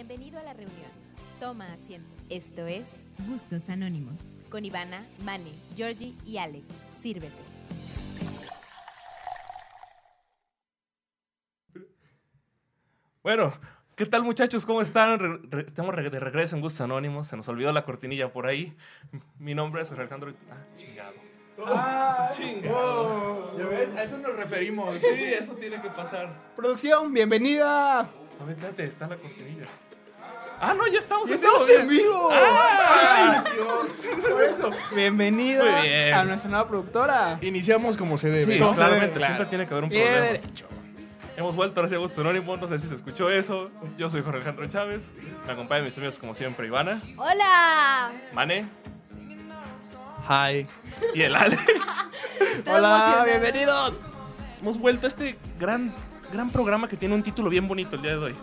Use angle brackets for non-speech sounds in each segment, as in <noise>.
Bienvenido a la reunión. Toma asiento. Esto es Gustos Anónimos. con Ivana, Mane, Georgie y Alex. Sírvete. Bueno, ¿qué tal muchachos? ¿Cómo están? Re- re- estamos re- de regreso en Gustos Anónimos. Se nos olvidó la cortinilla por ahí. Mi nombre es Jorge Alejandro. Ah, chingado. chingado. ¿Ya ves? A eso nos referimos. Sí, eso tiene que pasar. Producción, bienvenida. A ver, espérate, está la cortinilla. Ah, no, ya estamos ¡Ya en vivo, estamos en vivo! ¡Ah! Por eso, bienvenida Muy bien. a nuestra nueva productora. Iniciamos como se debe. Sí, ¿Cómo se claramente, debe? siempre tiene que haber un problema. derecho. Hemos vuelto a Gusto Anónimo, no sé si se escuchó eso. Yo soy Jorge Alejandro Chávez. Me acompañan mis amigos como siempre, Ivana, ¡Hola! Mane. Hi. Y el Alex. <laughs> Hola, bienvenidos. Hemos vuelto a este gran, gran programa que tiene un título bien bonito el día de hoy.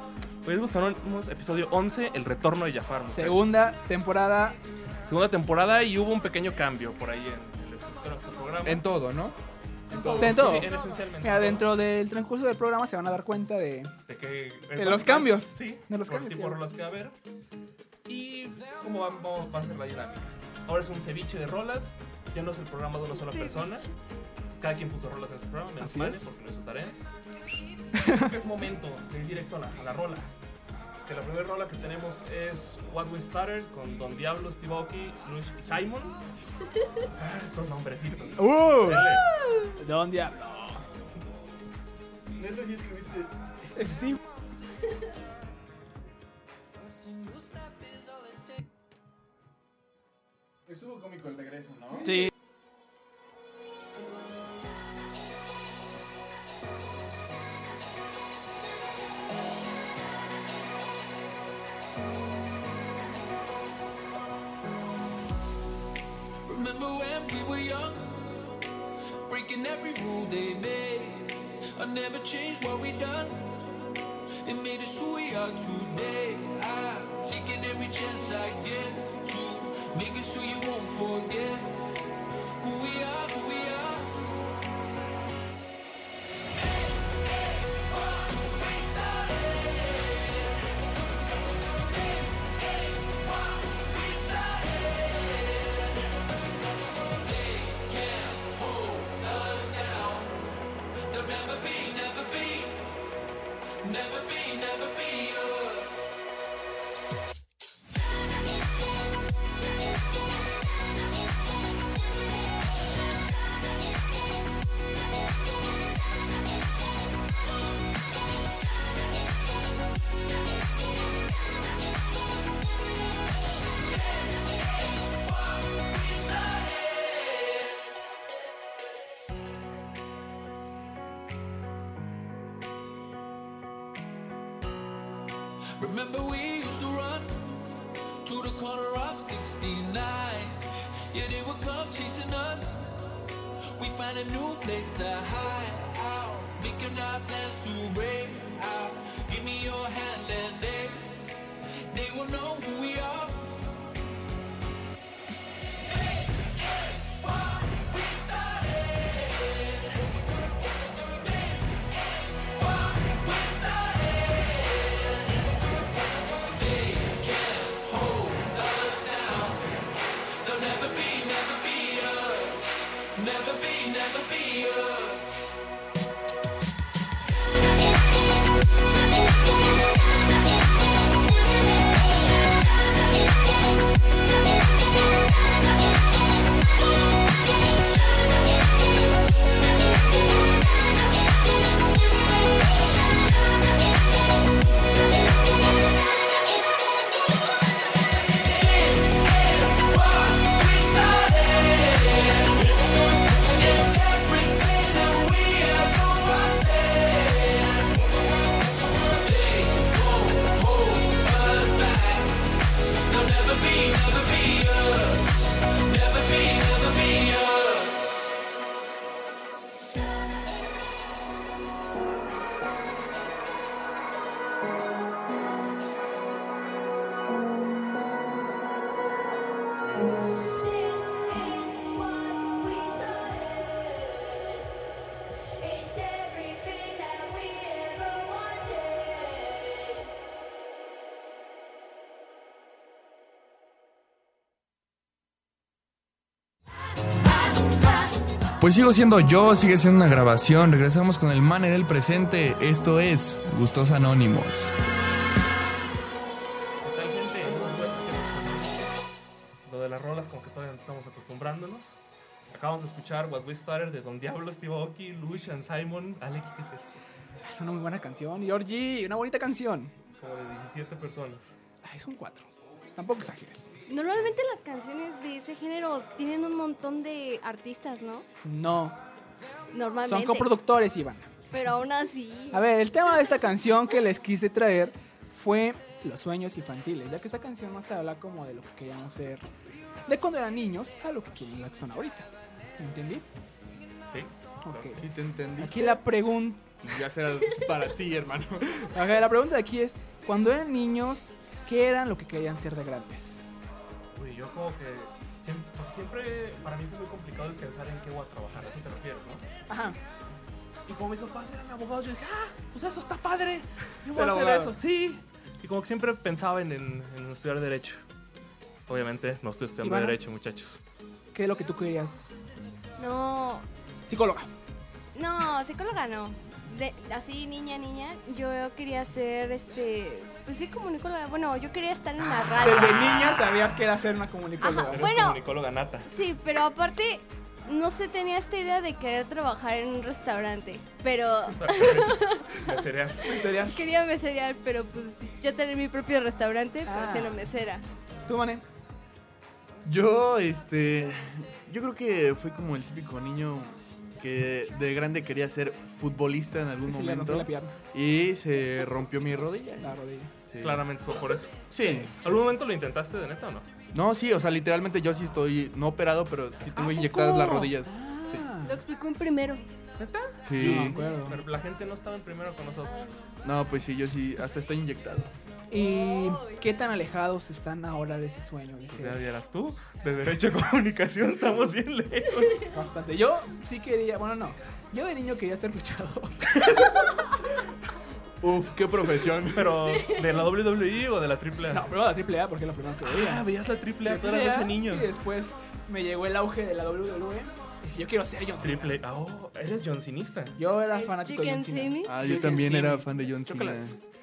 Hoy es Gusto Anónimos, episodio 11, El Retorno de Jafar. muchachos. Segunda temporada. Segunda temporada y hubo un pequeño cambio por ahí en el escritor de nuestro programa. En todo, ¿no? En todo. En todo. Sí, en esencialmente. Mira, todo. dentro del transcurso del programa se van a dar cuenta de. De, que, De los cambios. Sí, De los por cambios, el tipo claro. de rolas que va a haber. Y cómo va- vamos a hacer la dinámica. Ahora es un ceviche de rolas. Ya no es el programa de una sola persona. Cada quien puso rolas en su programa, menos Así es. porque no hizo tarea. Creo que es momento de ir directo a la, a la rola. Que la primera rola que tenemos es What We Started con Don Diablo, Steve Aoki, Luis y Simon. <laughs> Ah, estos nombrecitos. ¡Uh! Dale. Don Diablo. Neta, sí escribiste. Steve. Estuvo cómico el regreso, ¿no? Sí. Pues sigo siendo yo, sigue siendo una grabación. Regresamos con el Mane del presente. Esto es Gustos Anónimos. ¿Qué tal, gente? Lo de las rolas, como que todavía no estamos acostumbrándonos. Acabamos de escuchar What We Started de Don Diablo, Steve Aoki, Luis and Simon. Alex, ¿qué es esto? Es una muy buena canción. Georgie, una bonita canción. Como de 17 personas. Ay, son cuatro. Tampoco exageres. Normalmente las canciones de ese género tienen un montón de artistas, ¿no? No, Normalmente. son coproductores, Iván. Pero aún así. A ver, el tema de esta canción que les quise traer fue los sueños infantiles, ya que esta canción nos habla como de lo que queríamos ser de cuando eran niños a lo que quieren la son ahorita. ¿Entendí? ¿Sí? Ok. Sí te entendí. Aquí la pregunta, Ya será para ti, hermano. <laughs> la pregunta de aquí es, cuando eran niños, ¿qué eran lo que querían ser de grandes? Uy, yo como que siempre, siempre para mí fue muy complicado el pensar en qué voy a trabajar, a eso te refieres, ¿no? Ajá. Y como mis papás eran abogados, yo dije, ah, pues eso está padre. Yo voy a hacer abogado. eso, sí. Y como que siempre pensaba en, en- en estudiar Derecho. Obviamente no estoy estudiando Ivana. Derecho, muchachos. ¿Qué es lo que tú querías? No. Psicóloga. No, psicóloga no. De, así, niña, niña, yo quería ser, este. Pues sí, comunicóloga. Bueno, yo quería estar en la radio. Desde niña sabías que era ser una comunicóloga. Ajá. Eres Bueno. comunicóloga nata. Sí, pero aparte, no sé, tenía esta idea de querer trabajar en un restaurante. Pero De cereal. ¿En serio? quería meserear, pero pues yo tener mi propio restaurante, Ah. pero siendo mesera. ¿Tú, Mané? Yo, este. Yo creo que fui como el típico niño que de grande quería ser futbolista en algún Sí, momento. la pierna, Y se rompió mi rodilla. la rodilla. Sí. Claramente fue por eso. Sí. ¿Algún momento lo intentaste de neta o no? No, sí, o sea, literalmente yo sí estoy, no operado, pero sí tengo inyectadas las rodillas. Ah, Lo explicó en primero. ¿Neta? Sí. no me acuerdo. Pero la gente no estaba en primero con nosotros. No, pues sí, yo sí, hasta estoy inyectado. ¿Y qué tan alejados están ahora de ese sueño? de O ser- sea, vieras tú, de Derecho a Comunicación <laughs> estamos bien lejos. Bastante. Yo sí quería, bueno, no. Yo de niño quería ser luchador. <laughs> Uf, qué profesión. Pero, ¿de la WWE o de la AAA? No, primero la triple A porque es lo primero que veía. Ah, veías la AAA, tú eras AAA, ese niño. Y después me llegó el auge de la WWE. Yo quiero ser John Cena. Triple. Oh, eres John Cenista. Yo era fanático de Chicken John Cena. Ah, Yo también era fan de John Cena.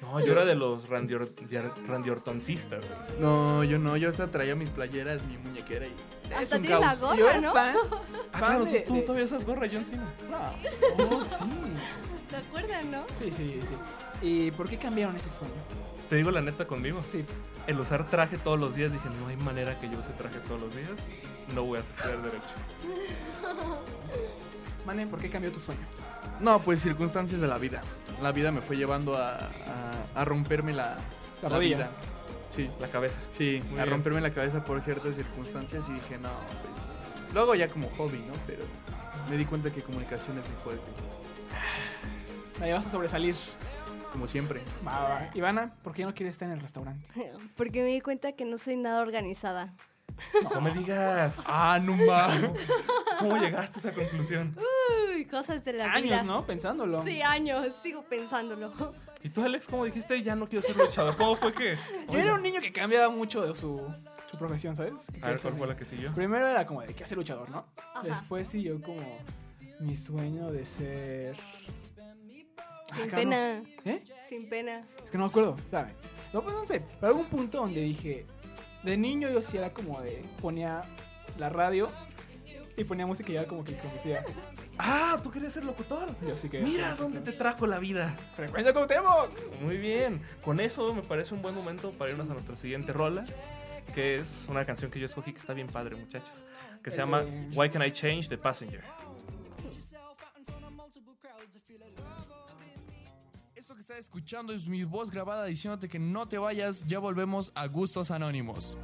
No, yo era de los Randy, Or- Yar- Randy Ortoncistas. güey. No, yo no, yo hasta traía mis playeras, mi muñequera y... es Hasta un tiene la. Yo gorra, ¿no? fan, <laughs> Ah, fan claro, de, tú, de- todavía usas gorra John Cena. No. Oh, sí. ¿Te acuerdas, no? Sí, sí, sí. ¿Y por qué cambiaron ese sueño? Te digo la neta conmigo. Sí. El usar traje todos los días, dije, no hay manera que yo use traje todos los días. No voy a estudiar Derecho. <laughs> Manen, ¿por qué cambió tu sueño? No, pues circunstancias de la vida. La vida me fue llevando a, a, a romperme la, La vida. Sí, La cabeza. sí, Muy a bien. romperme la cabeza por ciertas circunstancias y dije, no, pues... Luego ya como hobby, ¿no? Pero me di cuenta que comunicación es muy fuerte, Ahí vas a sobresalir. Como siempre. Va, va, va. Ivana, ¿por qué no quieres estar en el restaurante? <laughs> Porque me di cuenta que no soy nada organizada. No me <laughs> digas. Ah, no más. <laughs> ¿Cómo llegaste a esa conclusión? Uy, cosas de la Años, vida. ¿no? Pensándolo. Sí, años. Sigo pensándolo. ¿Y tú, Alex, cómo dijiste? Ya no quiero ser luchador. ¿Cómo fue que...? Yo era un niño que cambiaba mucho de su, su profesión, ¿sabes? A ver, ser ¿cuál fue la que siguió? Primero era como de que hacer luchador, ¿no? Ajá. Después siguió como mi sueño de ser. Sin pena. ¿Eh? Sin pena. Es que no me acuerdo, ¿sabes? No, pues no sé. Pero algún punto donde dije. De niño yo sí era como de. Ponía la radio y ponía música y era como que. Ah, tú querías ser locutor. Yo sí que. Mira dónde te trajo la vida. Frecuencia Cuauhtémoc. Muy bien. Con eso me parece un buen momento para irnos a nuestra siguiente rola, que es una canción que yo escogí que está bien padre, muchachos, que se llama Why Can I Change the Passenger. Escuchando es mi voz grabada diciéndote que no te vayas. Ya volvemos a Gustos Anónimos.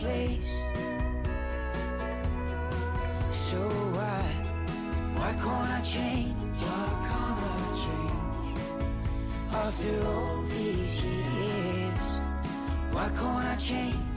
Place. So why, why can't I change? Why can't I change? After all these years, why can't I change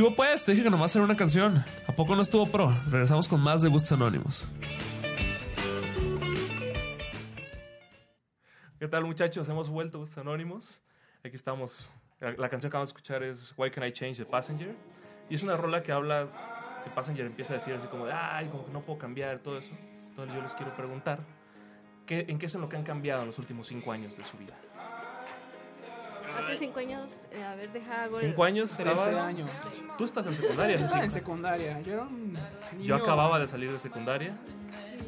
¿Qué hubo pues? Te dije que nomás era una canción. ¿A poco no estuvo pro? Regresamos con más de Gustos Anónimos. ¿Qué tal muchachos? Hemos vuelto Gustos Anónimos. Aquí estamos. La, la canción que vamos a escuchar es Why Can I Change the Passenger? Y es una rola que habla, que Passenger empieza a decir así como de, ay, como que no puedo cambiar, todo eso. Entonces yo les quiero preguntar, ¿qué, ¿en qué es en lo que han cambiado en los últimos cinco años de su vida? Hace cinco años, eh, a ver, deja hago el- ¿Cinco años? 13 estabas- años. Tú estás en secundaria. Yo estaba en secundaria. Yo era un niño. Yo acababa de salir de secundaria.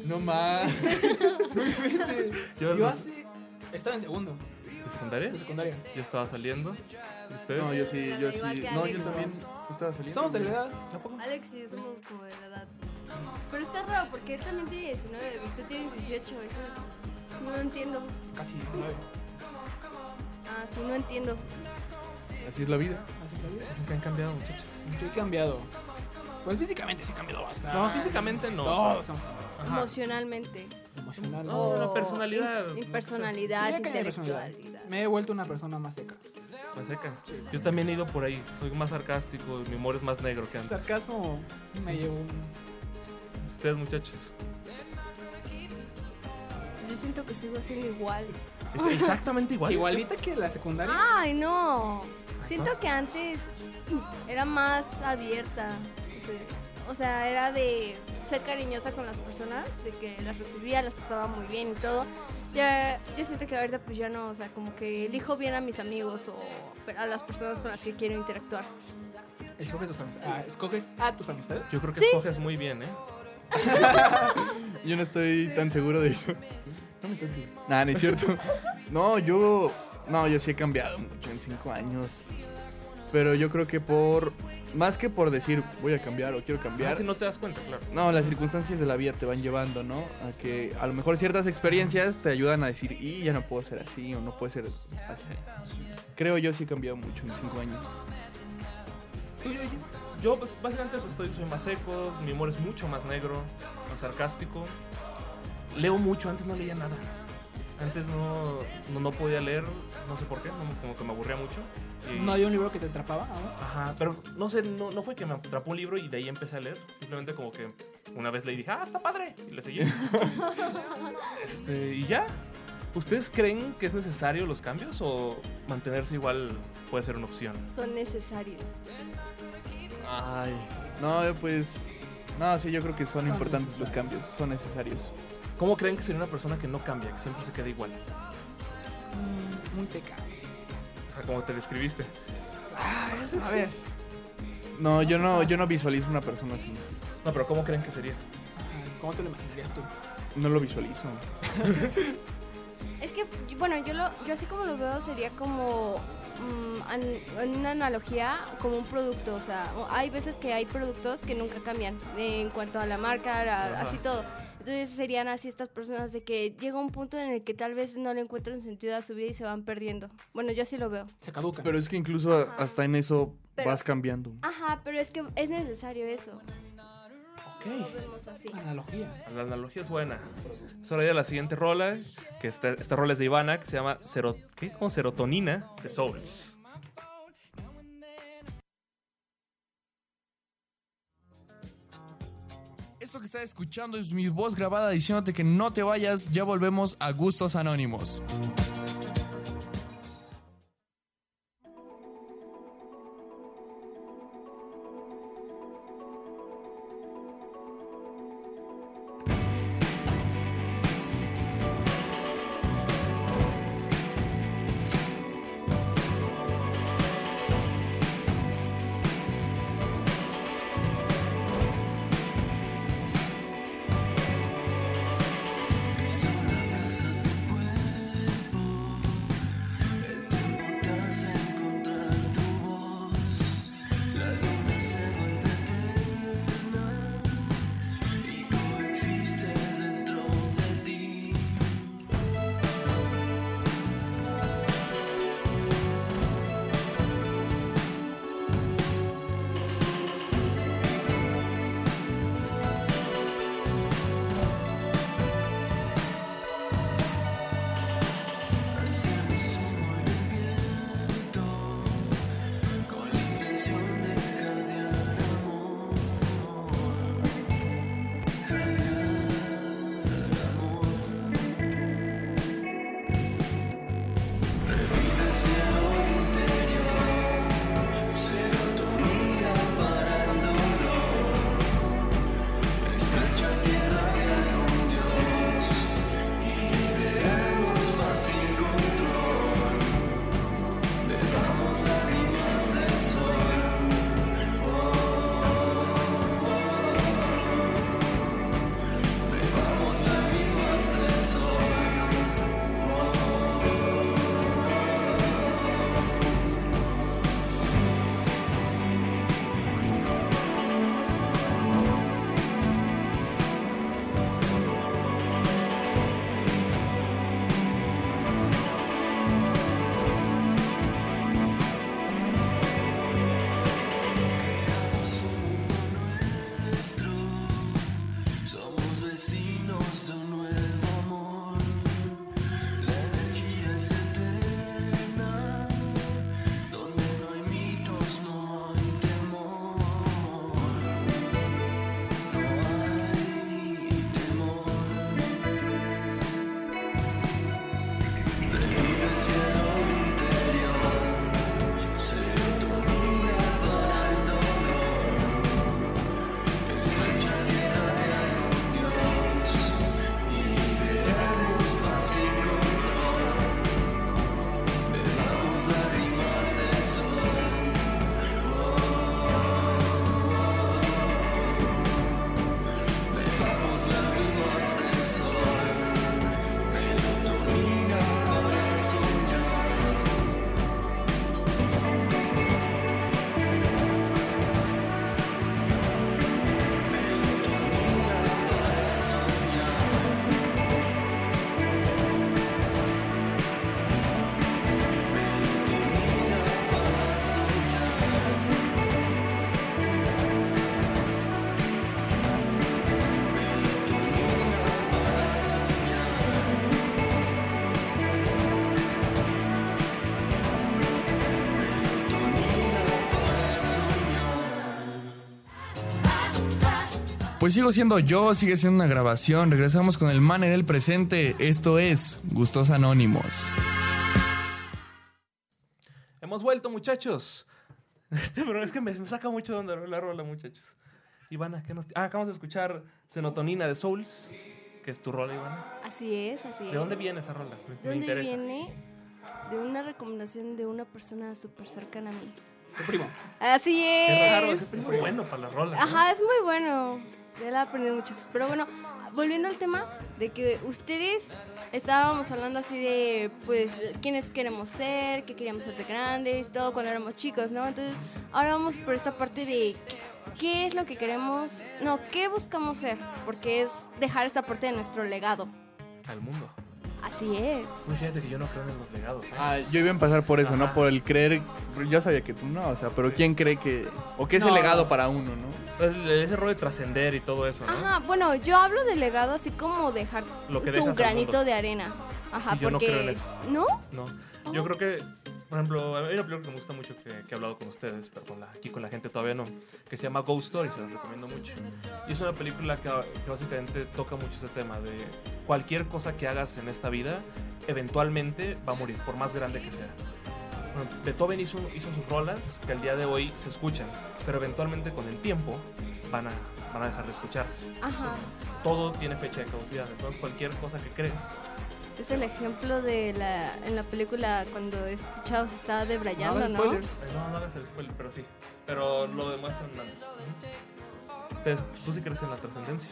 No más. <laughs> Yo, Yo hace. Estaba en segundo ¿De secundaria? de secundaria. Yo estaba saliendo. ¿Y ustedes? No, yo sí, yo sí. No, yo también estaba saliendo. Somos de la edad. ¿A poco? Alex y yo somos como de la edad. Pero está raro porque él también tiene 19 y tú tienes 18, entonces no entiendo. Casi nueve. Ah, sí, no entiendo. Así es la vida. Así es la vida. ¿Qué han cambiado, muchachos? Yo he cambiado. Pues físicamente sí he cambiado bastante. No, físicamente no. Todos hemos cambiado bastante. Ajá. Emocionalmente. Emocional. No, la personalidad. In- Sí, personalidad. intelectualidad. Me he vuelto una persona más seca. Más seca. Yo también he ido por ahí. Soy más sarcástico. Mi humor es más negro que El antes. sarcasmo me llevó un... Ustedes, muchachos. Yo siento que sigo siendo igual. Es exactamente igual. Igualita que la secundaria. Ay, no. Siento que antes era más abierta. O sea, era de ser cariñosa con las personas, de que las recibía, las trataba muy bien y todo. Ya, yo siento que ahorita pues ya no, o sea, como que elijo bien a mis amigos o a las personas con las que quiero interactuar. Escoges, tus amistades. Ah, escoges a tus amistades. Yo creo que Sí. escoges muy bien, ¿eh? <laughs> Yo no estoy tan seguro de eso. No me toques. Nah, no es cierto. <laughs> No, yo. No, yo sí he cambiado mucho en cinco años. Pero yo creo que por. Más que por decir voy a cambiar o quiero Ah, cambiar. si no te das cuenta, claro. No, las circunstancias de la vida te van llevando, ¿no? A que a lo mejor ciertas experiencias te ayudan a decir, y ya no puedo ser así o no puedo ser así. Creo yo sí he cambiado mucho en cinco años. Tú, yo, yo, pues, básicamente eso estoy, soy más seco, mi humor es mucho más negro. sarcástico. Leo mucho, antes no leía nada. Antes no, no, no podía leer, no sé por qué, no- como que me aburría mucho. Y- ¿No había un libro que te atrapaba? aún? Ajá, pero no sé, no, no fue que me atrapó un libro y de ahí empecé a leer. Simplemente como que una vez leí y dije, ah, está padre. Y le seguí. <laughs> este, y ya. ¿Ustedes creen que es necesario los cambios o mantenerse igual puede ser una opción? Son necesarios. Ay. No, pues. No, sí, yo creo que son, Son importantes los cambios. Son necesarios. ¿Cómo creen que sería una persona que no cambia, que siempre se queda igual? Mm, muy seca. O sea, como te describiste. A ver, No, yo no, yo no visualizo una persona así. No, pero ¿cómo creen que sería? ¿cómo te lo imaginarías tú? No lo visualizo. <laughs> Es que, bueno, yo, lo, yo así como lo veo sería como mm, an- una analogía como un producto. O sea, hay veces que hay productos que nunca cambian en cuanto a la marca, la- así todo. Entonces serían así estas personas de que llega un punto en el que tal vez no le encuentran sentido a su vida y se van perdiendo. Bueno, yo así lo veo. Se caduca. Pero es que incluso Ajá. hasta en eso Pero- vas cambiando. Ajá, pero es que es necesario eso. Ok. Lo vemos así. Analogía. La analogía es buena. Es hora de ir a la siguiente rola, que esta, esta rola es de Ivana, que se llama ¿qué? ¿Cómo? Serotonina de Souls. Esto que estás escuchando es mi voz grabada diciéndote que no te vayas, ya volvemos a Gustos Anónimos. Pues sigo siendo yo, sigue siendo una grabación. Regresamos con el mane del presente. Esto es Gustos Anónimos. Hemos vuelto, muchachos. <laughs> Este, pero es que me, me saca mucho de onda la rola, muchachos. Ivana, ¿qué nos... Ah, acabamos de escuchar Senotonina de Souls, que es tu rola, Ivana. Así es, así es. ¿De dónde viene esa rola? Me, ¿De me dónde interesa. viene? De una recomendación de una persona súper cercana a mí. Tu primo. Así Qué raro, es. ese primo es bueno para la rola. ¿no? Ajá, es muy bueno. Ya la he aprendido mucho. Pero bueno, volviendo al tema de que ustedes estábamos hablando así de, pues, quiénes queremos ser, qué queríamos ser de grandes, todo cuando éramos chicos, ¿no? Entonces, ahora vamos por esta parte de qué es lo que queremos, no, qué buscamos ser, porque es dejar esta parte de nuestro legado. Al mundo. Así es. Uy, fíjate que yo no creo en los legados. ¿eh? Ah, yo iba a empezar por eso, ¿no? Por el creer. Yo sabía que tú no, o sea, pero ¿quién cree que. O qué es el No. legado para uno, ¿no? Pues, ese rollo de trascender y todo eso, ¿no? Ajá, bueno, yo hablo de legado así como dejar Lo que tu granito de arena. Ajá, Sí, yo no porque... creo en eso. ¿No? No. Yo creo que, por ejemplo, hay una película que me gusta mucho que, que he hablado con ustedes, pero con la- aquí con la gente todavía no, que se llama Ghost Story, se los recomiendo mucho. Y es una película que, que básicamente toca mucho ese tema de cualquier cosa que hagas en esta vida, eventualmente va a morir, por más grande que sea. Bueno, Beethoven hizo, hizo sus rolas que al día de hoy se escuchan, pero eventualmente con el tiempo van a, van a dejar de escucharse. Ajá. Todo tiene fecha de caducidad, entonces cualquier cosa que crees Es el ejemplo de la en la película cuando este chavo se estaba debrayando, ¿no? spoilers. Ay, No, no hagas el spoiler, pero sí. Pero lo demuestran antes. Ustedes, ¿tú sí crees en la trascendencia?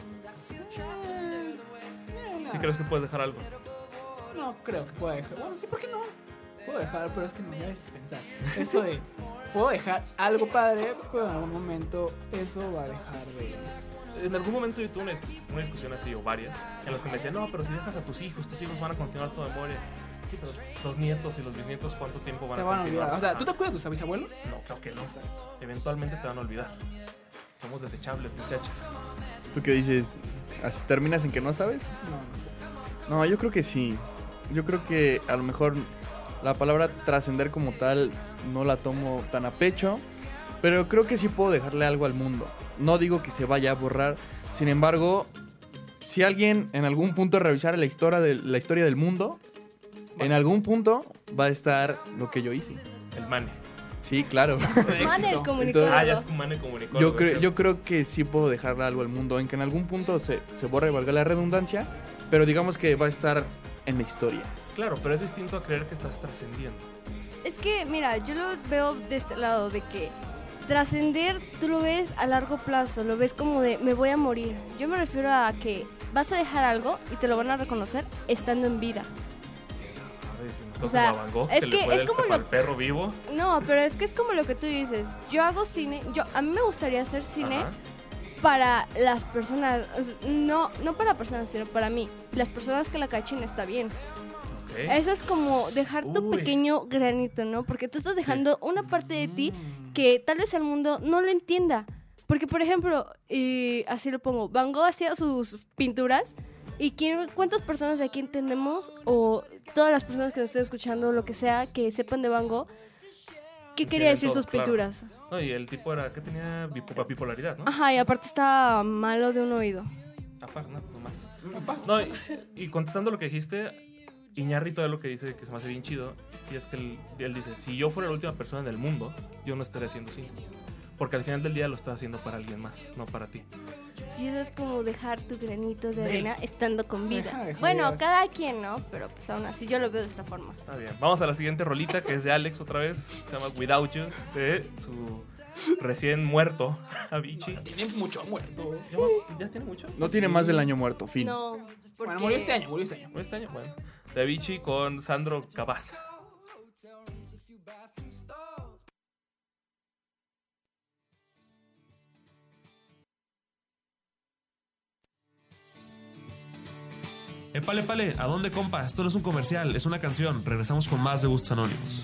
¿Sí crees que puedes dejar algo? No creo que pueda dejar. Bueno, sí, ¿por qué no? Puedo dejar, pero es que me haces pensar. Eso de, puedo dejar algo padre, pero en algún momento eso va a dejar de... En algún momento yo tuve una, una discusión así, o varias, en las que me decían, no, pero si dejas a tus hijos, tus hijos van a continuar tu memoria. Sí, pero los nietos y los bisnietos, ¿cuánto tiempo van Te a van a continuar? olvidar. O sea. ¿tú te acuerdas de tus bisabuelos? No, creo que no. Eventualmente te van a olvidar. Somos desechables, muchachos. ¿Tú qué dices? ¿Así ¿Terminas en que no sabes? No, no sé. No, yo creo que sí. Yo creo que a lo mejor la palabra trascender como tal no la tomo tan a pecho, pero creo que sí puedo dejarle algo al mundo. No digo que se vaya a borrar, sin embargo, si alguien en algún punto revisara la historia, de, la historia del mundo, en algún punto va a estar lo que yo hice. El mane. Sí, claro. <laughs> Mane el comunicador. Ah, ya tu mane comunicó. Yo creo, yo creo que sí puedo dejarle algo al mundo, en que en algún punto se, se borre, valga la redundancia, pero digamos que va a estar en la historia. Claro, pero es distinto a creer que estás trascendiendo. Es que, mira, yo lo veo de este lado, de que trascender tú lo ves a largo plazo, lo ves como de me voy a morir. Yo me refiero a que vas a dejar algo y te lo van a reconocer estando en vida. O sea, Gogh, es que, es como lo- perro vivo. No, pero es que es como lo que tú dices. Yo hago cine, yo a mí me gustaría hacer cine Ajá. para las personas, o sea, no no para personas, sino para mí. Las personas que la cachen está bien. Ok. Eso es como dejar tu Uy. pequeño granito, ¿no? Porque tú estás dejando una parte de ti que tal vez el mundo no lo entienda. Porque, por ejemplo, y así lo pongo, Van Gogh hacía sus pinturas y quién- cuántas personas de aquí entendemos o todas las personas que nos estén escuchando, lo que sea, que sepan de Van Gogh, qué quería decir todo, sus claro. pinturas. No, y el tipo era que tenía bipo- bipolaridad, ¿no? Ajá, y aparte está malo de un oído. Aparte, no, nomás. No, y, y contestando lo que dijiste, Iñarrito es lo que dice que se me hace bien chido. Y es que él, él dice: Si yo fuera la última persona en el mundo, yo no estaría haciendo cine. Porque al final del día lo estás haciendo para alguien más, no para ti. Y eso es como dejar tu granito de arena estando con vida. Deja de bueno, cada quien, ¿no? Pero pues aún así yo lo veo de esta forma. Está bien. Vamos a la siguiente rolita que es de Alex otra vez. Se llama Without You, de su recién muerto <laughs> Avicii. Tiene mucho muerto. ¿Ya, ya tiene mucho? No tiene más del año muerto, fin. No, porque... Bueno, murió este año, murió este año. ¿No este año? Bueno. De Avicii con Sandro Cavazza. Épale, épale, ¿a dónde, compa? Esto no es un comercial, es una canción. Regresamos con más de Gustos Anónimos.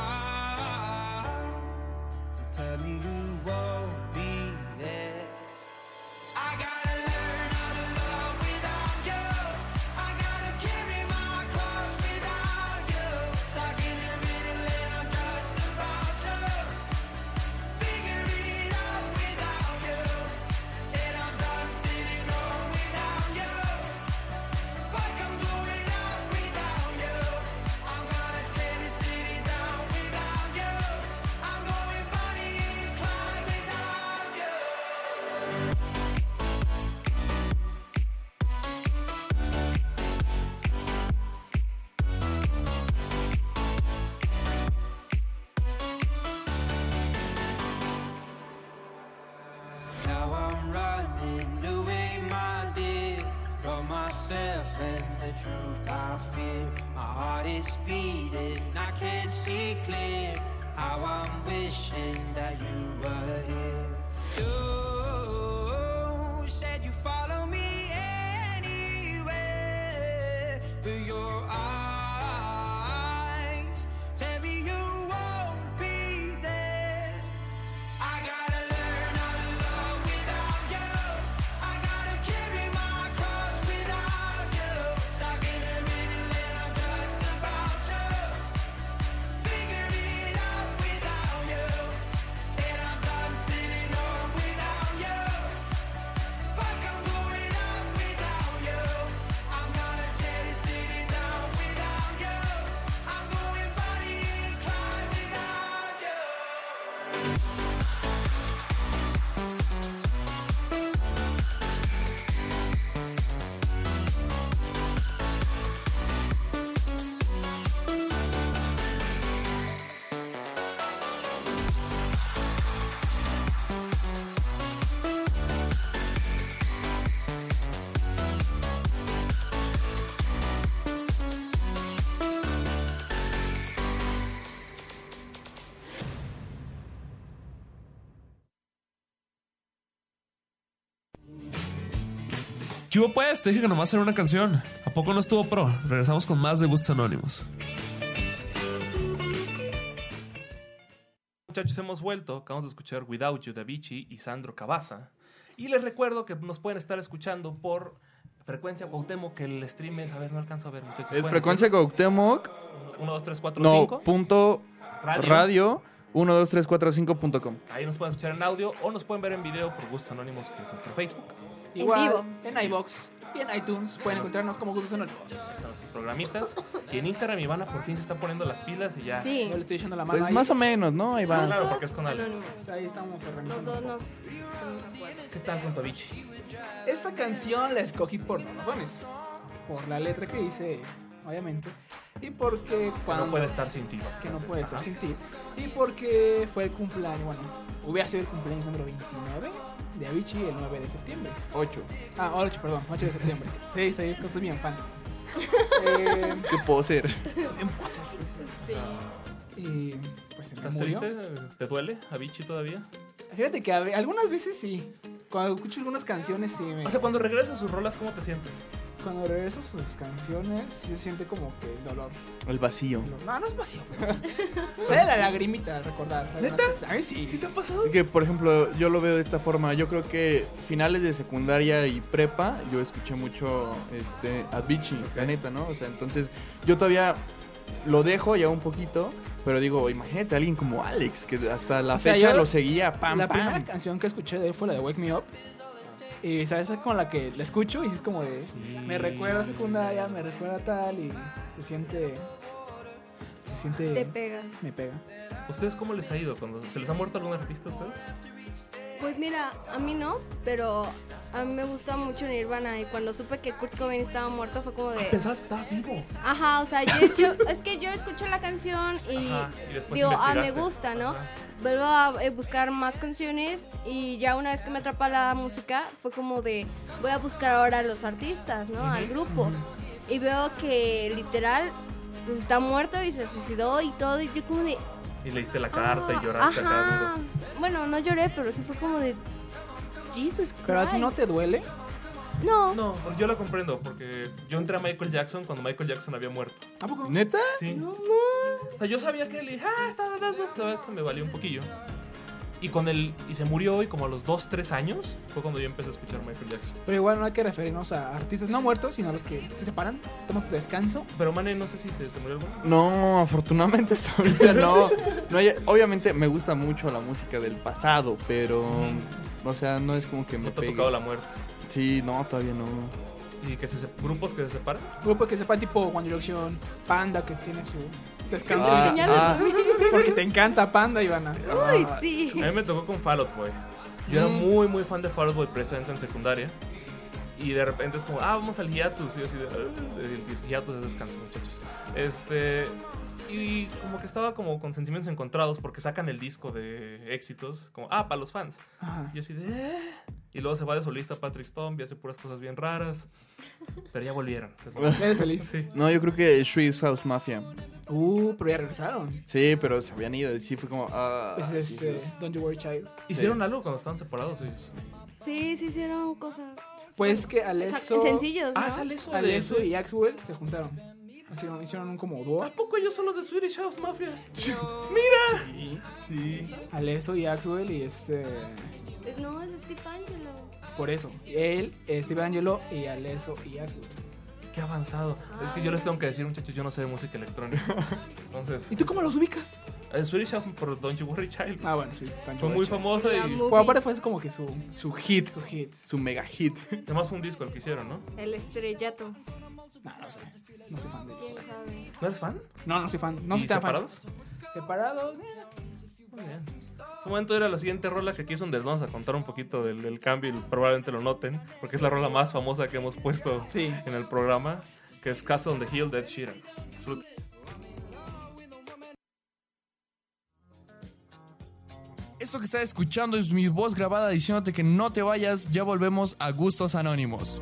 heart is beating, I can't see clear. How I'm wishing that you were here. You Chivo pues, te dije que nomás era una canción. ¿A poco no estuvo pro? Regresamos con más de Gustos Anónimos. Muchachos, hemos vuelto. Acabamos de escuchar Without You de Avicii y Sandro Cavazza. Y les recuerdo que nos pueden estar escuchando por frecuencia Cuauhtémoc, que el stream es, a ver, no alcanzo a ver, muchachos. Es ¿pueden frecuencia decir? Cuauhtémoc. 1, 2, 3, 4, No, 5. punto Radio. radio 12345.com. Ahí nos pueden escuchar en audio o nos pueden ver en video por Gustos Anónimos, que es nuestro Facebook. Igual, vivo. en iBox y en iTunes pueden encontrarnos como Gustos Anónimos. Programitas. Y en Instagram Ivana por fin se está poniendo las pilas y ya. Sí. Yo le estoy echando la mano Pues ahí. más o menos, ¿no? Va. Claro, porque es con Alex. Ahí estamos Los organizando. dos nos. ¿Qué tal con tu Avicii? Esta canción la escogí por dos razones. Por la letra que hice, obviamente. Y porque Que cuando... no puede estar sin ti. que no puede estar Ajá. sin ti. Y porque fue el cumpleaños, bueno, hubiera sido el cumpleaños número 29 de Avicii el 9 de septiembre. 8. Ah, 8, perdón, 8 de septiembre. <laughs> Sí, sí, yo soy bien fan. eh, ¿Qué puedo ser? bien poser. Sí. Y pues ¿Estás murió. triste? ¿Te duele Avicii todavía? Fíjate que a algunas veces sí. Cuando escucho algunas canciones sí me... O sea, cuando regresan sus rolas, ¿cómo te sientes? Cuando regreso a sus canciones se siente como que el dolor. El vacío. No, no es vacío. pero- <laughs> Sale la lagrimita al recordar. ¿Neta? A mí sí. ¿Sí te ha pasado? Que, por ejemplo, yo lo veo de esta forma. Yo creo que finales de secundaria y prepa, yo escuché mucho este, Avicii, la neta, ¿no? O sea, entonces yo todavía lo dejo ya un poquito, pero digo, imagínate a alguien como Alex, que hasta la O sea, fecha yo- lo seguía, pam, la pam. primera canción que escuché de él fue la de Wake Me Up. Y sabes es con la que la escucho y es como de me recuerda a secundaria, me recuerda a tal y se siente se siente Te pega. me pega. ¿Ustedes cómo les ha ido? cuando ¿Se les ha muerto algún artista a ustedes? Pues mira, a mí no, pero a mí me gusta mucho Nirvana y cuando supe que Kurt Cobain estaba muerto fue como de... Pensabas que estaba vivo. Ajá, o sea, yo, yo- es que yo escucho la canción y Ajá, y digo, ah, me gusta, ¿no? Ajá. Vuelvo a eh, buscar más canciones y ya una vez que me atrapa la música fue como de, voy a buscar ahora a los artistas, ¿no? Al grupo. Y veo que literal, pues está muerto y se suicidó y todo y yo como de... Y leíste la carta ah, y lloraste acá duro. Bueno, no lloré, pero sí fue como de... Jesus Christ. ¿Pero a ti no te duele? No. No, yo la comprendo porque yo entré a Michael Jackson cuando Michael Jackson había muerto. ¿A poco? ¿Neta? Sí. O sea, yo sabía que él ah, esta vez, la verdad es que me valió un poquillo. Y con él, y se murió y como a los 2, 3 años fue cuando yo empecé a escuchar Michael Jackson. Pero igual no hay que referirnos a artistas no muertos, sino a los que se separan, toman tu descanso. Pero Mane, no sé si se te murió alguno. No, afortunadamente hasta ahorita no. no hay- obviamente me gusta mucho la música del pasado, pero. O sea, no es como que me No te ha tocado la muerte. Sí, no, todavía no. Y que se se- grupos que se separan. Grupos que sepan tipo One Direction, Panda, que tiene su descanso. Ah, ah. Porque te encanta Panda, Ivana. Uy, sí. A mí me tocó con Fall Out Boy. Yo era muy, muy fan de Fall Out Boy precisamente en secundaria. Y de repente es como, ah, vamos al hiatus. Y yo así de, "Ah", el hiatus es descanso, muchachos. Este. Y como que estaba como con sentimientos encontrados porque sacan el disco de éxitos, como, ah, para los fans. Ajá. Y yo así de, "Eh". Y luego se va de solista Patrick Stone y hace puras cosas bien raras. Pero ya volvieron. Eres feliz. Sí. No, yo creo que Street House Mafia. Uh, pero ya regresaron. Sí, pero se habían ido. y Sí, fue como. Ah, Es este. Don't You Worry Child. Hicieron algo cuando estaban separados ellos. Sí, sí hicieron cosas. Pues que Alesso, Sencillos, ¿no? Ah, sale eso de Alesso y Axwell se juntaron. Hicieron, hicieron un como dúo. ¿A poco ellos son los de Swedish House Mafia? No. <laughs> ¡Mira! Sí. Alesso y Axwell y este... Es- No, es Steve Angelo. Por eso. Él, Steve Angelo y Alesso y Axwell. Qué avanzado. Es que yo les tengo que decir, muchachos, yo no sé de música electrónica. <laughs> Entonces, ¿Y tú cómo los ubicas? eh, Swedish House por Don't You Worry Child. Ah, bueno, sí. Fue muy famosa La y. Bueno, aparte fue como que su, Su hit. su hit. Su mega hit. además fue un disco el que hicieron, ¿no? El estrellato. No, no sé. No soy fan de ellos. ¿No eres fan? No, no soy fan. No ¿Y soy tan fan. separados? Separados. eh. Muy bien. En su momento era la siguiente rola que aquí es donde les vamos a contar un poquito del, del cambio y probablemente lo noten, porque es la rola más famosa que hemos puesto Sí. en el programa, que es Castle on the Hill de Ed Sheeran. Disfruten. Esto que estás escuchando es mi voz grabada diciéndote que no te vayas, ya volvemos a Gustos Anónimos.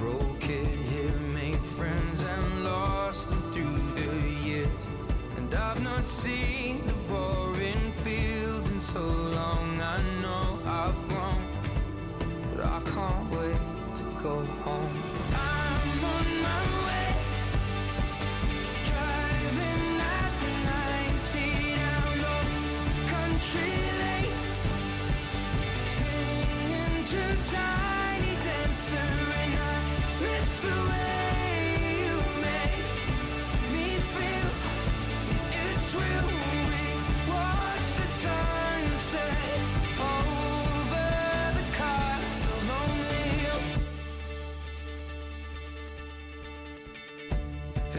broke it here, made friends and lost them through the years. And I've not seen the boring fields in so long. I know I've grown, but I can't wait to go home. I'm on my way,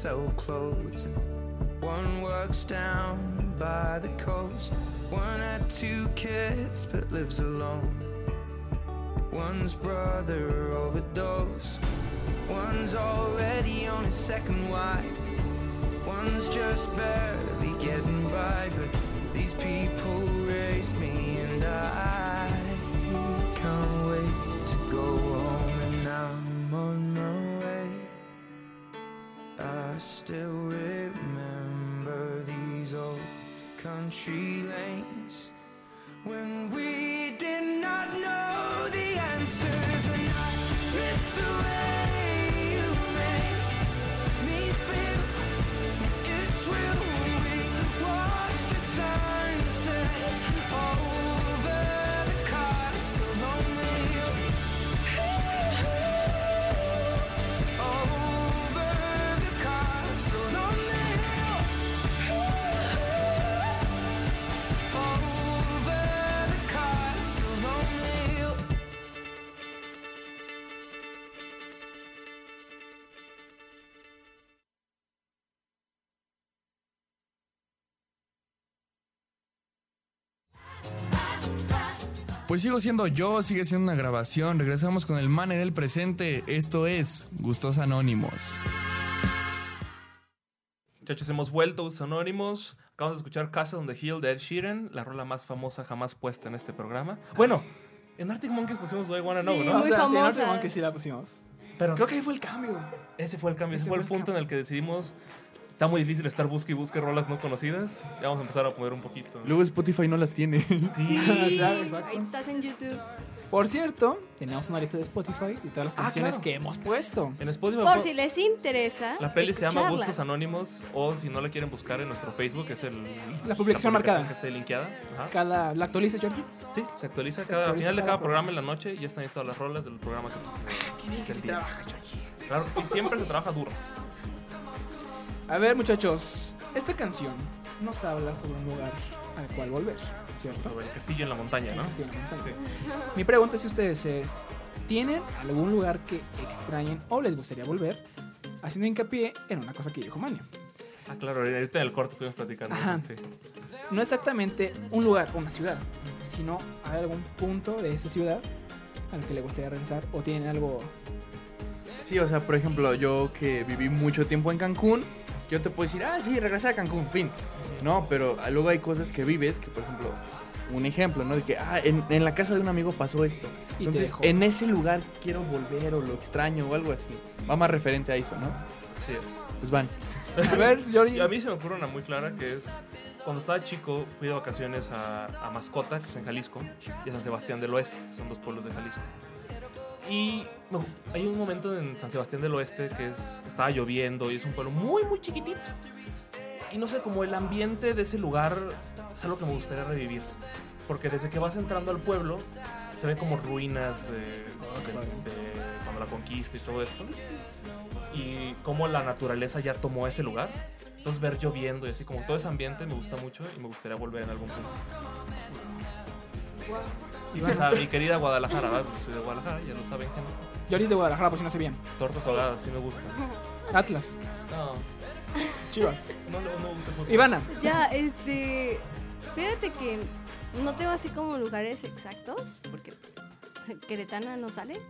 sell clothes, one works down by the coast. One had two kids but lives alone. One's brother overdosed. One's already on his second wife. One's just barely getting by, but these people raised me, and I can't still remember these old country lanes when we Pues sigo siendo yo, sigue siendo una grabación. Regresamos con el mane del presente. Esto es Gustos Anónimos. Muchachos, hemos vuelto, Gustos Anónimos. Acabamos de escuchar Castle on the Hill de Ed Sheeran, la rola más famosa jamás puesta en este programa. Bueno, en Arctic Monkeys pusimos Do I Wanna Know, Sí, ¿no? muy o sea, sí, famosa. Arctic Monkeys sí la pusimos. Pero Creo que ahí fue el cambio. ese fue el cambio, ese ese fue fue el el punto en el que decidimos. Está muy difícil estar busque y busque rolas no conocidas. Ya vamos a empezar a poner un poquito. Luego Spotify no las tiene. Sí. Exacto. Ahí estás en YouTube. Por cierto, tenemos una lista de Spotify y todas las Ah, canciones claro. que hemos puesto. En Spotify Por po- si les interesa. la peli se llama. Gustos Anónimos o si no la quieren buscar en nuestro Facebook es el La publicación marcada. que esté linkeada. Ajá. Cada, ¿La actualiza, Georgie? Sí, se actualiza Se cada al final de cada cada programa en la noche ya están ahí todas las rolas del programa que, Qué bien que se trabaja, Georgie. Claro que sí, siempre se trabaja duro. A ver, muchachos, esta canción nos habla sobre un lugar al cual volver, ¿cierto? Sobre el castillo en la montaña, ¿no? Castillo en la montaña. Sí. Mi pregunta es si ustedes es, ¿tienen algún lugar que extrañen o les gustaría volver? Haciendo hincapié en una cosa que dijo Manio. Ah, claro, ahorita en el corte estuvimos platicando. Ajá. sí. No exactamente un lugar o una ciudad, sino hay algún punto de esa ciudad al que le gustaría regresar o tienen algo... Sí, o sea, por ejemplo, yo que viví mucho tiempo en Cancún, yo te puedo decir, ah, sí, regresé a Cancún, fin. No, pero luego hay cosas que vives, que por ejemplo, un ejemplo, ¿no? De que, ah, en, en la casa de un amigo pasó esto. Y Entonces, en ese lugar quiero volver o lo extraño o algo así. Va más referente a eso, ¿no? Así es. Pues van. A ver, Georgie. Y a mí se me ocurre una muy clara que es cuando estaba chico fui de vacaciones a, a Mascota, que es en Jalisco, y a San Sebastián del Oeste, que son dos pueblos de Jalisco. Y no, hay un momento en San Sebastián del Oeste que es estaba lloviendo y es un pueblo muy muy chiquitito. Y no sé, como el ambiente de ese lugar es algo que me gustaría revivir. Porque desde que vas entrando al pueblo se ven como ruinas de, de- de cuando la conquista y todo esto. Y cómo la naturaleza ya tomó ese lugar. Entonces ver lloviendo y así como todo ese ambiente me gusta mucho y me gustaría volver en algún punto. Y vas a mi querida Guadalajara, ¿verdad? Porque soy de Guadalajara, ya lo saben, gente. Georgie es de Guadalajara, por si no sé bien. Tortas ahogadas, sí me gustan. Atlas, No, Chivas. no, no, no me gusta el fútbol. Ivana. Ya, este. Fíjate que no tengo así como lugares exactos, porque pues, Queretana no sale.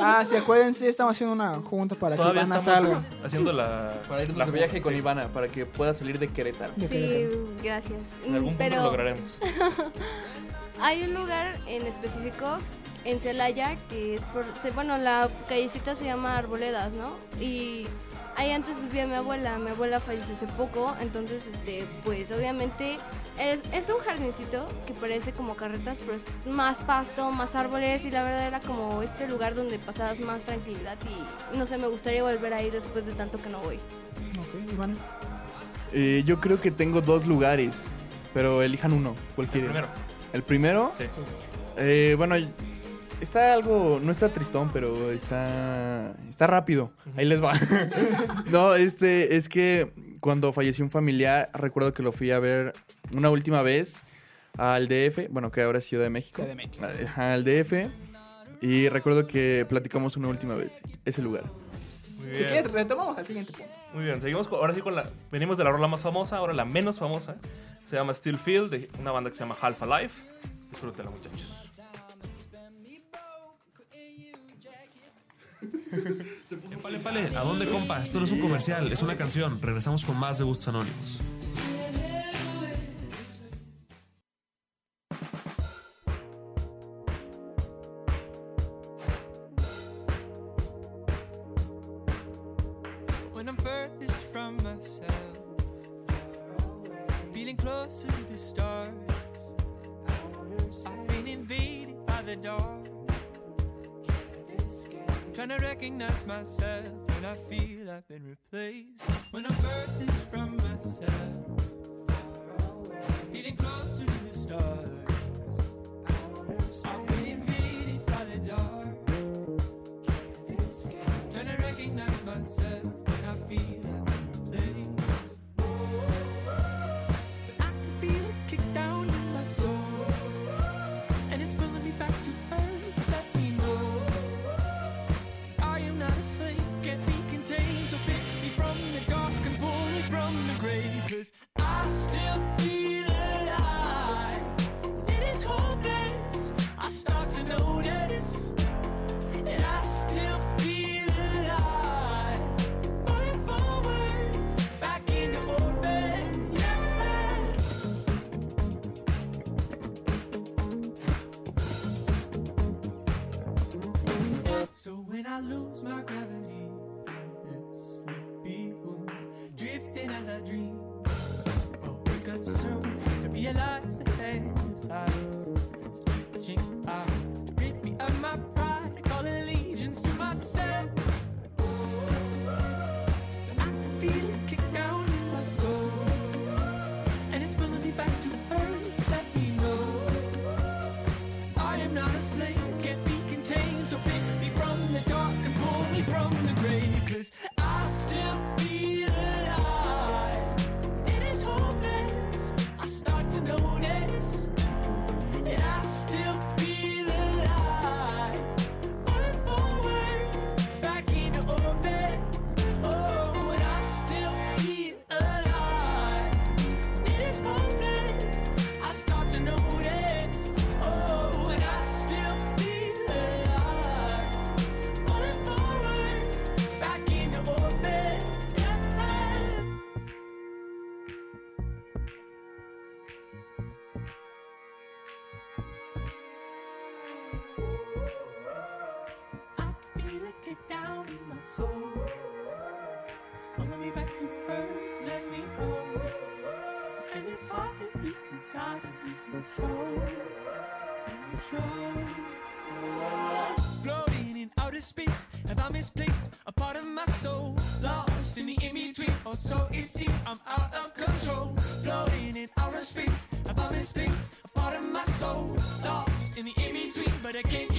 Ah, sí, acuérdense, estamos haciendo una junta para que Todavía Ivana salga. haciendo la. Para irnos la de viaje junta, con sí. Ivana, para que pueda salir de Querétaro. Sí, gracias. En algún punto Pero lo lograremos. <laughs> Hay un lugar en específico en Celaya que es por, se- bueno, la callecita se llama Arboledas, ¿no? Y ahí antes vivía mi abuela, mi abuela falleció hace poco, entonces, este, pues obviamente es, es un jardincito que parece como carretas, pero es más pasto, más árboles y la verdad era como este lugar donde pasabas más tranquilidad y no sé, me gustaría volver a ir después de tanto que no voy. Ok, Iván. Eh, yo creo que tengo dos lugares, pero elijan uno. ¿Cuál El quieren? primero. ¿El primero? Sí. Eh, bueno, está algo, no está tristón, pero está, está rápido. Ahí les va. <laughs> no, este, es que cuando falleció un familiar, recuerdo que lo fui a ver una última vez al DF, bueno, que ahora es Ciudad de México. Ciudad de México. Ajá, al DF. Y recuerdo que platicamos una última vez, ese lugar. Muy Si quieres, retomamos al siguiente punto. Muy bien, seguimos con- ahora sí con la. Venimos de la rola más famosa, ahora la menos famosa. Se llama Still Feel, de una banda que se llama Half Alive. Disfrútenla, muchachos. Épale, épale, ¿a dónde compa? Esto no es un comercial, es una canción. Regresamos con más de Gustos Anónimos. Recognize myself when I feel I've been replaced. When I'm furthest from myself. Feeling closer to the stars. Inside of me. Floating in outer space, have I misplaced a part of my soul? Lost in the in between, or oh, so it seems I'm out of control. Floating in outer space, have I misplaced a part of my soul? Lost in the in between, but I can't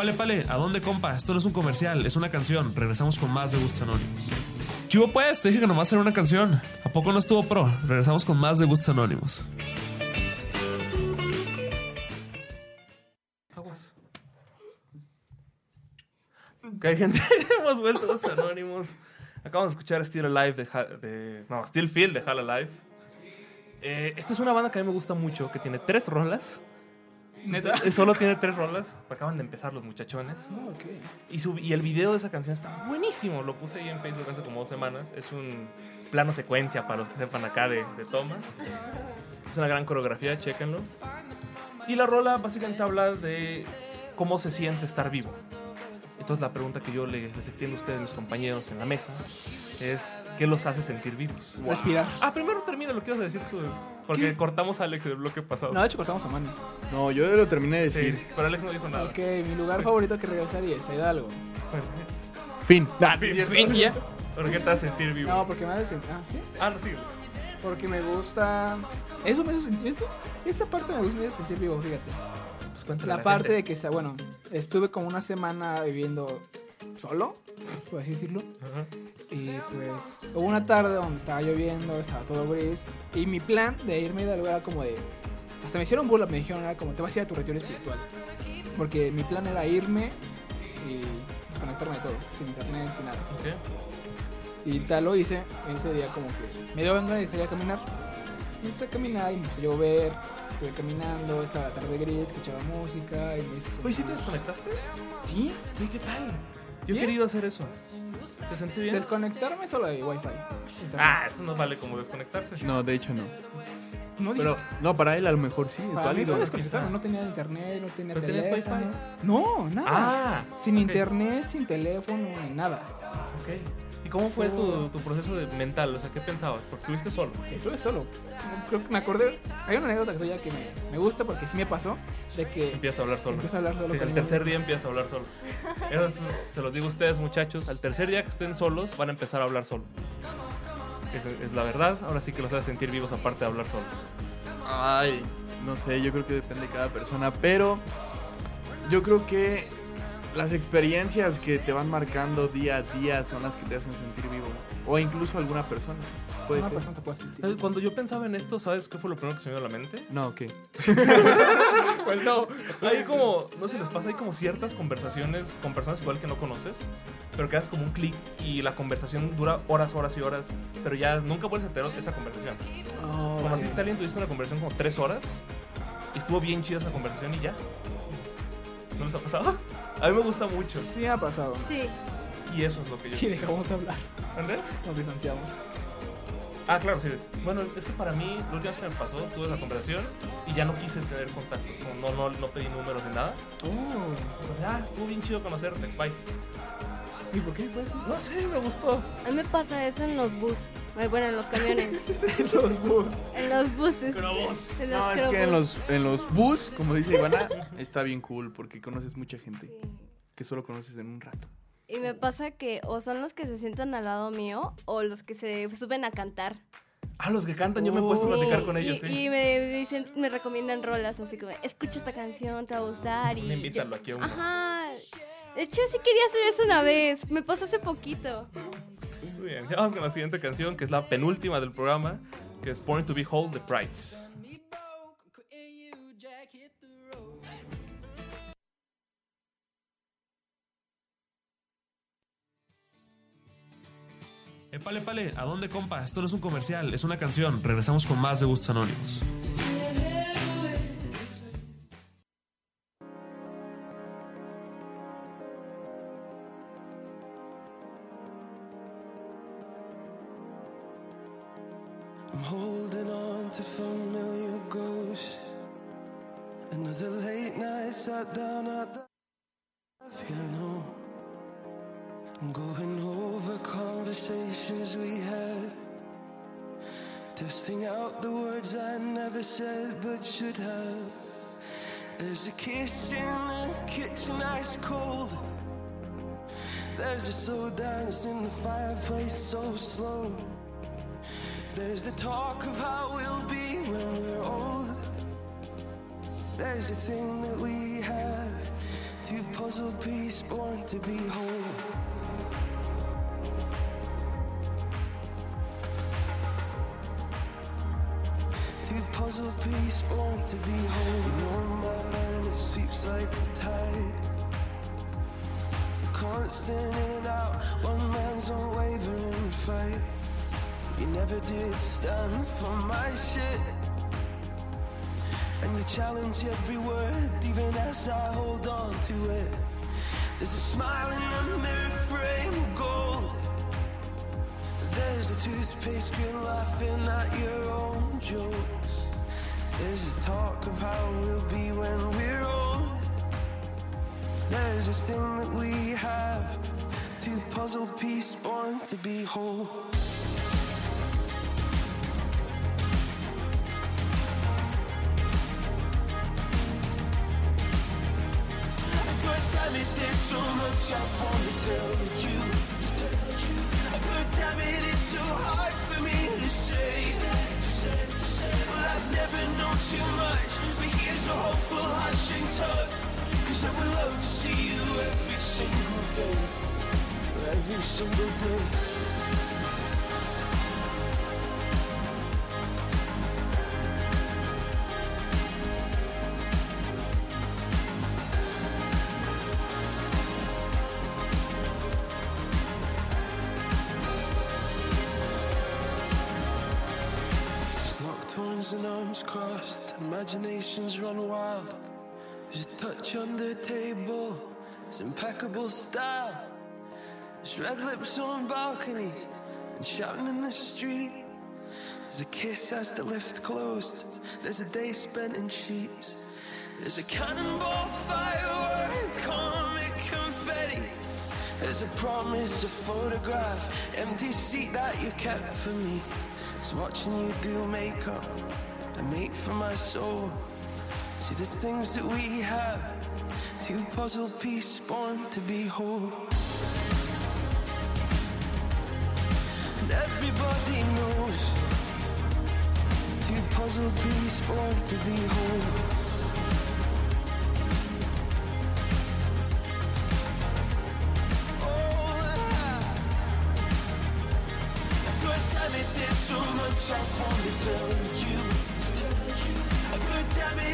Epale, pale, ¿a dónde, compa? Esto no es un comercial, es una canción. Regresamos con más de Gustos Anónimos. Chivo, pues, te dije que nomás era una canción. ¿A poco no estuvo pro? Regresamos con más de Gustos Anónimos. Aguas. Ok, gente, <laughs> hemos vuelto a los anónimos. Acabamos de escuchar Still Alive de, de- No, Still Feel de Hall Alive. Eh, esta es una banda que a mí me gusta mucho, que tiene tres rolas. ¿Neta? Eh, Solo tiene tres rolas. Acaban de empezar los muchachones. Ah. Y, su- y el video de esa canción está buenísimo. Lo puse ahí en Facebook hace como dos semanas. Es un plano secuencia para los que sepan acá de, de Thomas. Es una gran coreografía, chéquenlo. Y la rola básicamente habla de cómo se siente estar vivo. Entonces la pregunta que yo le- les extiendo a ustedes, mis compañeros en la mesa, es ¿qué los hace sentir vivos? Respirar. Ah, primero termina lo que ibas a decir tú. Porque cortamos a Alex el bloque pasado. No, de hecho cortamos a Manny. No, yo lo terminé de sí, decir. pero Alex no dijo nada. Ok, mi lugar favorito que regresaría es a Hidalgo. Bueno, Fin. fin, fin, ya. ¿Por qué te hace sentir vivo? No, porque me hace sentir. Ah, ¿qué? Ah, no, sí. Porque me gusta. Eso me hace sentir. Eso, esta parte me gusta sentir vivo, fíjate. Pues cuéntale La parte de que, bueno, estuve como una semana viviendo solo, por así decirlo. Ajá. Y pues hubo una tarde donde estaba lloviendo, estaba todo gris. Y mi plan de irme a Hidalgo era como de. Hasta me hicieron burla, me dijeron, era como, te vas a ir a tu retiro espiritual. Porque mi plan era irme y desconectarme de todo, sin internet, sin nada. Ok. Y tal lo hice, ese día como que me dio ganas de salir a caminar. Y empecé a caminar y me a llover, estuve caminando, estaba la tarde gris, escuchaba música y me hizo... Oye, ¿sí te desconectaste? ¿Sí? Oye, ¿qué tal? Yo he querido hacer eso. ¿Te sentí bien? Desconectarme solo de wifi. Ah, eso no vale como desconectarse. No, de hecho no. no Pero, no, para él a lo mejor sí, es para mí válido. fue desconectarme, no tenía internet, no tenía ¿Pero tenías teléfono. wifi? No, nada. Ah, sin ok. internet, sin teléfono, ni nada. Ok. ¿Y cómo fue tu, tu proceso de mental? O sea, ¿qué pensabas? Porque estuviste solo. Estuve solo. Creo que me acordé. Hay una anécdota tuya que me, me gusta porque sí me pasó. De que Empiezas a hablar solo. Empiezo a hablar solo Sí, al tercer día empiezas a hablar solo. Eso es- se los digo a ustedes, muchachos. Al tercer día que estén solos, van a empezar a hablar solo. Es, es la verdad. Ahora sí que los hace sentir vivos aparte de hablar solos. Ay, no sé, yo creo que depende de cada persona, pero yo creo que las experiencias que te van marcando día a día son las que te hacen sentir vivo. O incluso alguna persona. Puede una ser. persona te puede sentir. ¿Sabes? Cuando yo pensaba en esto, ¿sabes qué fue lo primero que se me vino a la mente? No, ¿qué? <laughs> Pues no. Hay <laughs> como, no sé si les pasa, hay como ciertas conversaciones con personas igual que no conoces, pero que haces como un clic y la conversación dura horas, horas y horas, pero ya nunca vuelves a tener esa conversación. Oh, Conociste a alguien, tuviste una conversación como tres horas y estuvo bien chida esa conversación y ya. ¿No les ha pasado? A mí me gusta mucho Sí ha pasado. Sí. y eso es lo que yo Y dejamos de hablar. ¿André? Nos distanciamos. Ah, claro, sí. Bueno, es que para mí, la última vez que me pasó, tuve esa conversación y ya no quise tener contactos. Como no, no, no pedí números ni nada. Oh. O sea, ah, estuvo bien chido conocerte. Bye. ¿Y por qué fue así? No sé, me gustó. A mí me pasa eso en los bus. Eh, Bueno, en los camiones. <laughs> Los bus. en los buses. En los No, es que en los, en los bus, como dice Ivana, <laughs> está bien cool porque conoces mucha gente Sí. que solo conoces en un rato. Y me pasa que o son los que se sientan al lado mío o los que se suben a cantar. Ah, los que cantan, yo me he puesto a Sí, platicar con y, ellos, sí. y me dicen, me recomiendan rolas así como, escucha esta canción, te va a gustar. Y Me invítalo aquí a uno. Ajá. De hecho, sí quería hacer eso una vez. Me pasó hace poquito. Muy bien, ya vamos con la siguiente canción, que es la penúltima del programa, que es Born to Be Whole de Prides. Epale, pale, ¿a dónde, compa? Esto no es un comercial, es una canción. Regresamos con más de Gustos Anónimos. Imaginations run wild. There's a touch under table, it's impeccable style. There's red lips on balconies and shouting in the street. There's a kiss as the lift closed. There's a day spent in sheets. There's a cannonball firework, comic confetti. There's a promise, a photograph, empty seat that you kept for me. It's watching you do makeup, a mate for my soul. See, there's things that we have, two puzzle pieces born to be whole. And everybody knows, two puzzle pieces born to be whole. Oh, God damn it, there's so much I want to tell you. For.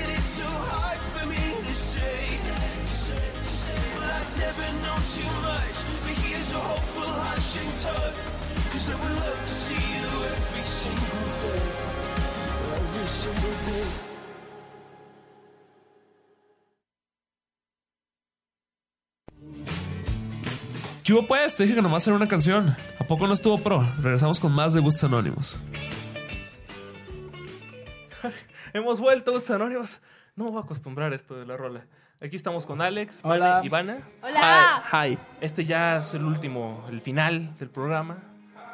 Chivo, pues, te dije que nomás era una canción. ¿A poco no estuvo pro? Regresamos con más de Gustos Anónimos. Hemos vuelto, Anónimos. No me voy a acostumbrar a esto de la rola. Aquí estamos con Alex, Hola. Vane, Ivana. Hola. Hi. Este ya es el último, el final del programa.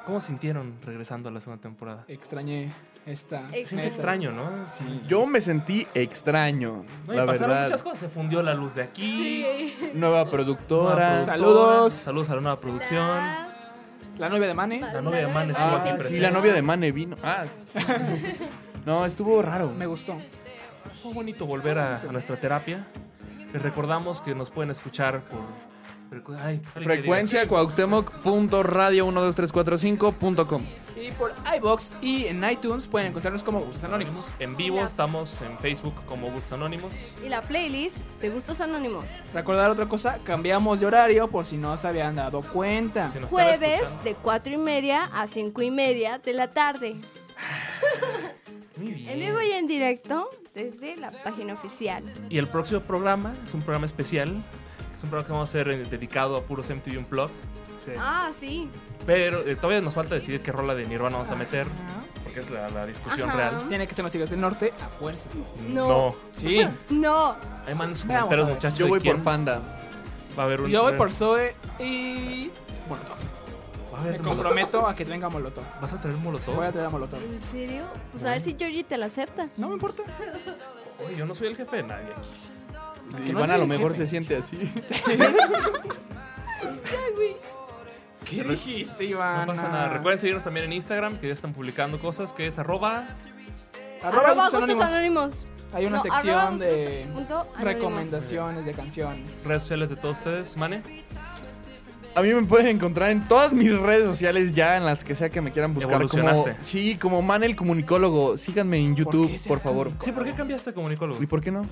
¿Cómo sintieron regresando a la segunda temporada? Extrañé esta. Mesa. extraño, ¿no? Sí. Yo me sentí extraño, No, y la pasaron verdad. muchas cosas. Se fundió la luz de aquí. Sí. Nueva nueva productora. productora. Saludos. Saludos a la nueva producción. La- La novia de Mane. La novia de Man estuvo Ah, aquí siempre sí, presente. la novia de Mane vino. Ah. <laughs> No, estuvo raro. Me gustó. Fue bonito volver a, a nuestra terapia. Les recordamos que nos pueden escuchar por... Ay, Frecuencia cuauhtémoc.radio12345.com. Y por iBox y en iTunes pueden encontrarnos como Gustos. Anónimos. En vivo estamos en Facebook como Gustos Anónimos. Y la playlist de Gustos Anónimos. Recordar otra cosa, cambiamos de horario por si no se habían dado cuenta. Si Jueves de 4 y media a 5 y media de la tarde. <laughs> En vivo y en directo desde la página oficial. Y el próximo programa es un programa especial. Es un programa que vamos a hacer eh, dedicado a puros MTV Unplugged. Ah, sí. Pero eh, todavía nos falta decidir qué rola de Nirvana vamos a meter. Ajá. Porque es la, la discusión Ajá. real. Tiene que ser los chicos del norte a fuerza. No. Sí. <laughs> No. Ahí sus Veamos, comentarios, muchachos. Yo voy por Panda. Va a haber un. Yo voy por Zoe y. Molotov. A Me comprometo a que venga Molotov. ¿Vas a traer molotov? Voy a traer a Molotov. ¿En serio? Pues a ver si Georgie te la acepta. No me importa. Oye, yo no soy el jefe de nadie aquí. Iván a lo mejor jefe. se siente así. <laughs> ¿Qué dijiste, No Iván? pasa nada. Recuerden seguirnos también en Instagram, que ya están publicando cosas, que es arroba. Arroba Arroba Gustos Anónimos. Anónimos. Hay una No, sección de recomendaciones de canciones. Redes sociales de todos ustedes, Mane. A mí me pueden encontrar en todas mis redes sociales ya, en las que sea que me quieran buscar. Como, sí, como Manel Comunicólogo. Síganme en YouTube, por favor. Sí, ¿por qué cambiaste a comunicólogo? ¿Y por qué no?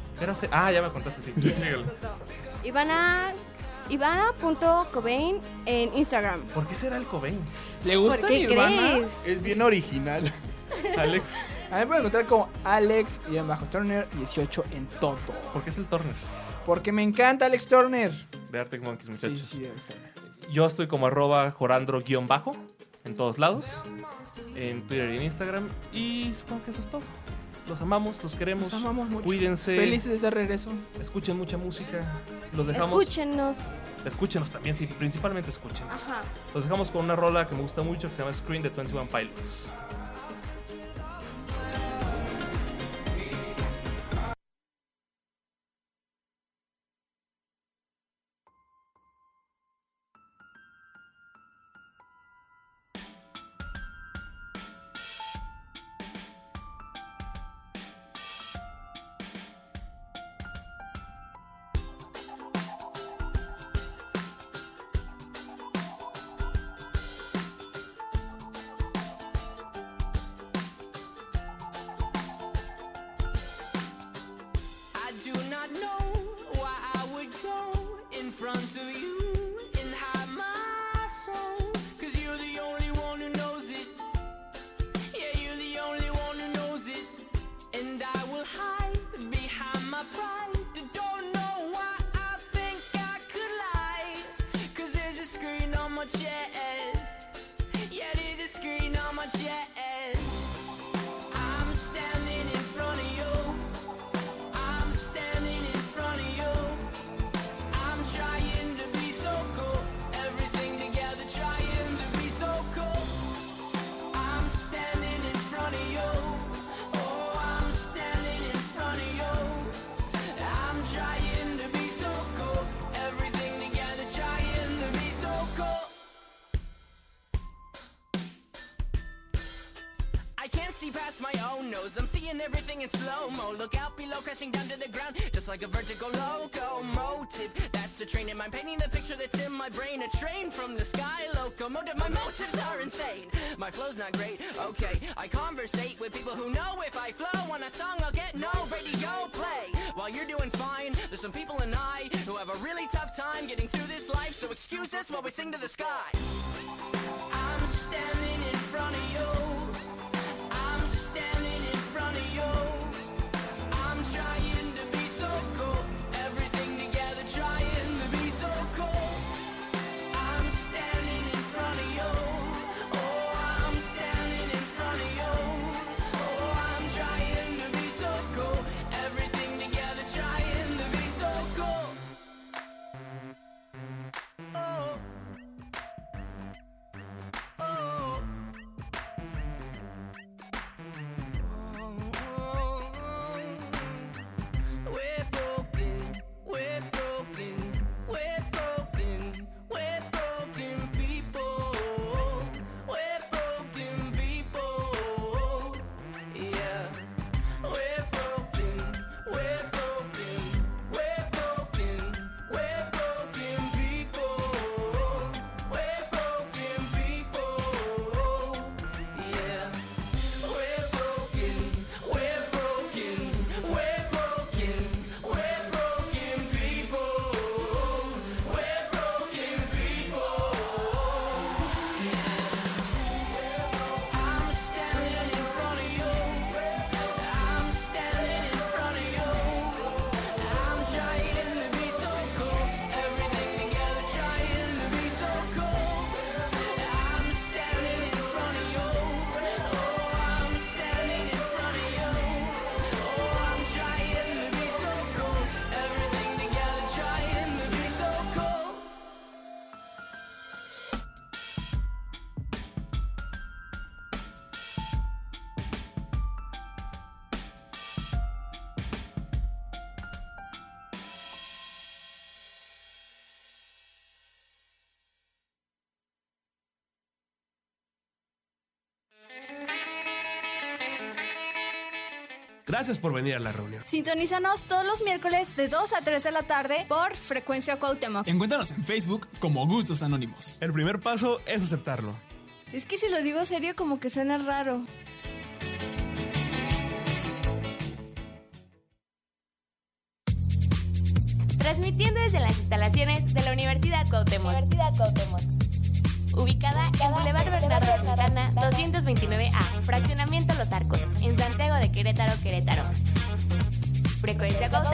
Ah, ya me contaste, sí. <laughs> Ivana, Ivana.cobain en Instagram. ¿Por qué será el Cobain? ¿Le ¿Por gusta qué crees? Es bien original. <laughs> Alex. A mí me pueden encontrar como Alex y bajo Turner 18 en todo. ¿Por qué es el Turner? Porque me encanta Alex Turner. De Arctic Monkeys, Sí, muchachos. sí, Alex Turner. Yo estoy como arroba jorandro-bajo en todos lados. En Twitter y en Instagram. Y supongo que eso es todo. Los amamos, los queremos. Los amamos mucho. Cuídense. Felices de regreso. Escuchen mucha música. Los dejamos. Escúchenos. Escúchenos también, sí, principalmente escuchen. Ajá. Los dejamos con una rola que me gusta mucho que se llama Screen de 21 Pilots. My own nose. I'm seeing everything in slow mo. Look out below, crashing down to the ground, just like a vertical locomotive. That's a train in mind, painting the picture that's in my brain. A train from the sky, locomotive. My motives are insane. My flow's not great. Okay, I conversate with people who know if I flow on a song, I'll get no radio play. While you're doing fine, there's some people and I who have a really tough time getting through this life. So excuse us while we sing to the sky. I'm standing in front of you. Gracias por venir a la reunión. Sintonízanos todos los miércoles de 2 a 3 de la tarde por Frecuencia Cuauhtémoc. Encuéntranos en Facebook como Gustos Anónimos. El primer paso es aceptarlo. Es que si lo digo serio como que suena raro. Frecuencia Cuauhtémoc,